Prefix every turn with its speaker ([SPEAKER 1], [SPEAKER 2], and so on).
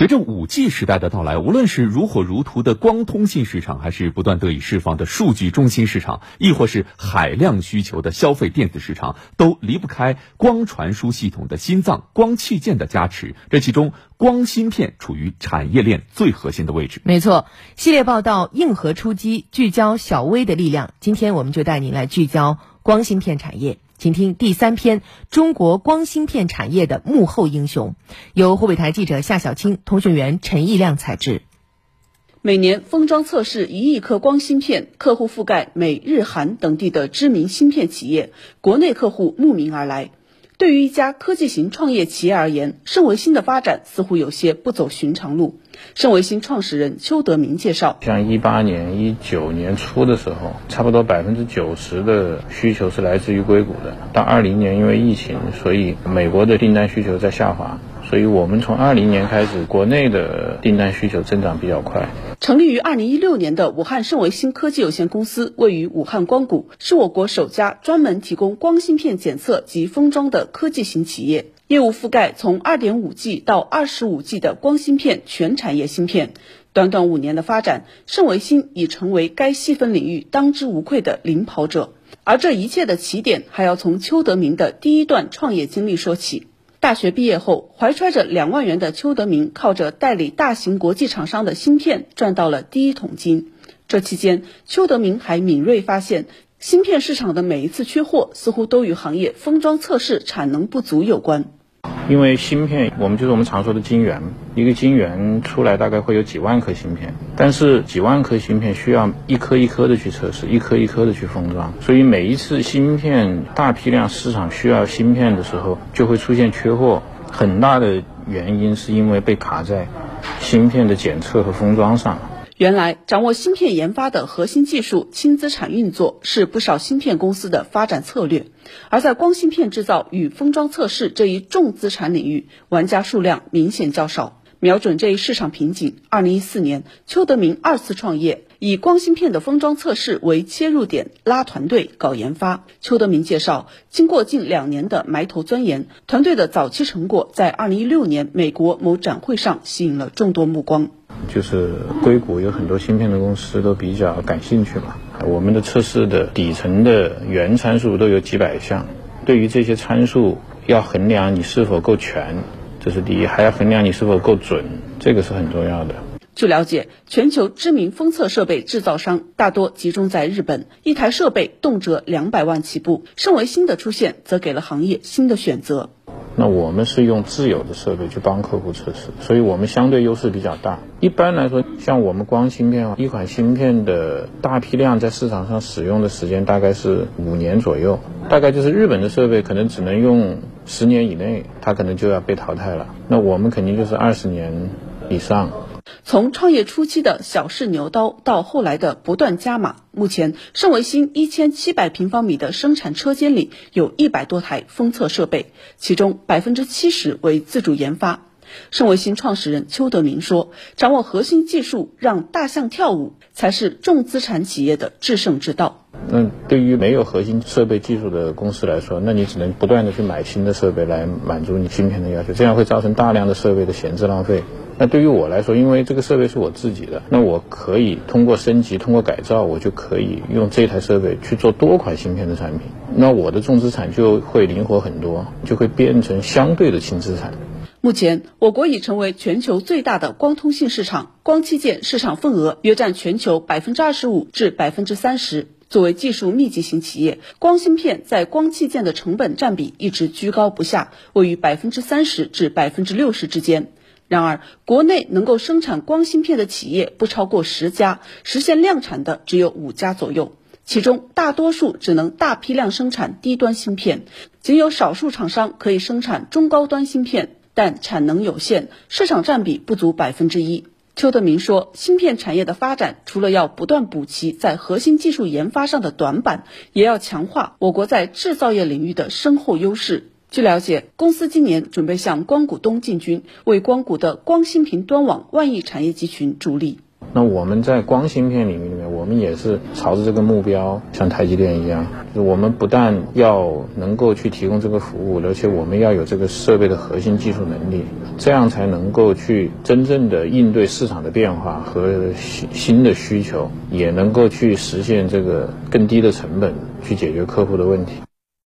[SPEAKER 1] 随着五 G 时代的到来，无论是如火如荼的光通信市场，还是不断得以释放的数据中心市场，亦或是海量需求的消费电子市场，都离不开光传输系统的心脏——光器件的加持。这其中，光芯片处于产业链最核心的位置。
[SPEAKER 2] 没错，系列报道硬核出击，聚焦小微的力量。今天我们就带您来聚焦光芯片产业。请听第三篇《中国光芯片产业的幕后英雄》，由湖北台记者夏小青、通讯员陈毅亮采制。
[SPEAKER 3] 每年封装测试一亿颗光芯片，客户覆盖美日韩等地的知名芯片企业，国内客户慕名而来。对于一家科技型创业企业而言，盛维新的发展似乎有些不走寻常路。盛维新创始人邱德明介绍：
[SPEAKER 4] 像一八年、一九年初的时候，差不多百分之九十的需求是来自于硅谷的。到二零年，因为疫情，所以美国的订单需求在下滑。所以我们从二零年开始，国内的订单需求增长比较快。
[SPEAKER 3] 成立于二零一六年的武汉盛维新科技有限公司，位于武汉光谷，是我国首家专门提供光芯片检测及封装的科技型企业，业务覆盖从二点五 G 到二十五 G 的光芯片全产业芯片。短短五年的发展，盛维新已成为该细分领域当之无愧的领跑者。而这一切的起点，还要从邱德明的第一段创业经历说起。大学毕业后，怀揣着两万元的邱德明，靠着代理大型国际厂商的芯片赚到了第一桶金。这期间，邱德明还敏锐发现，芯片市场的每一次缺货，似乎都与行业封装测试产能不足有关。
[SPEAKER 4] 因为芯片，我们就是我们常说的晶圆，一个晶圆出来大概会有几万颗芯片，但是几万颗芯片需要一颗一颗的去测试，一颗一颗的去封装，所以每一次芯片大批量市场需要芯片的时候，就会出现缺货。很大的原因是因为被卡在芯片的检测和封装上。
[SPEAKER 3] 原来，掌握芯片研发的核心技术、轻资产运作是不少芯片公司的发展策略。而在光芯片制造与封装测试这一重资产领域，玩家数量明显较少。瞄准这一市场瓶颈，二零一四年，邱德明二次创业，以光芯片的封装测试为切入点，拉团队搞研发。邱德明介绍，经过近两年的埋头钻研，团队的早期成果在二零一六年美国某展会上吸引了众多目光。
[SPEAKER 4] 就是硅谷有很多芯片的公司都比较感兴趣嘛。我们的测试的底层的原参数都有几百项，对于这些参数要衡量你是否够全，这是第一，还要衡量你是否够准，这个是很重要的。
[SPEAKER 3] 据了解，全球知名封测设备制造商大多集中在日本，一台设备动辄两百万起步。身为新的出现，则给了行业新的选择。
[SPEAKER 4] 那我们是用自有的设备去帮客户测试，所以我们相对优势比较大。一般来说，像我们光芯片啊，一款芯片的大批量在市场上使用的时间大概是五年左右，大概就是日本的设备可能只能用十年以内，它可能就要被淘汰了。那我们肯定就是二十年以上。
[SPEAKER 3] 从创业初期的小试牛刀到后来的不断加码，目前盛维新一千七百平方米的生产车间里有一百多台封测设备，其中百分之七十为自主研发。盛维新创始人邱德明说：“掌握核心技术，让大象跳舞，才是重资产企业的制胜之道。”
[SPEAKER 4] 那对于没有核心设备技术的公司来说，那你只能不断的去买新的设备来满足你芯片的要求，这样会造成大量的设备的闲置浪费。那对于我来说，因为这个设备是我自己的，那我可以通过升级、通过改造，我就可以用这台设备去做多款芯片的产品。那我的重资产就会灵活很多，就会变成相对的轻资产。
[SPEAKER 3] 目前，我国已成为全球最大的光通信市场，光器件市场份额约占全球百分之二十五至百分之三十。作为技术密集型企业，光芯片在光器件的成本占比一直居高不下，位于百分之三十至百分之六十之间。然而，国内能够生产光芯片的企业不超过十家，实现量产的只有五家左右。其中，大多数只能大批量生产低端芯片，仅有少数厂商可以生产中高端芯片，但产能有限，市场占比不足百分之一。邱德明说，芯片产业的发展，除了要不断补齐在核心技术研发上的短板，也要强化我国在制造业领域的深厚优势。据了解，公司今年准备向光谷东进军，为光谷的光芯屏端网万亿产业集群助力。
[SPEAKER 4] 那我们在光芯片领域里面，我们也是朝着这个目标，像台积电一样，就我们不但要能够去提供这个服务，而且我们要有这个设备的核心技术能力，这样才能够去真正的应对市场的变化和新新的需求，也能够去实现这个更低的成本，去解决客户的问题。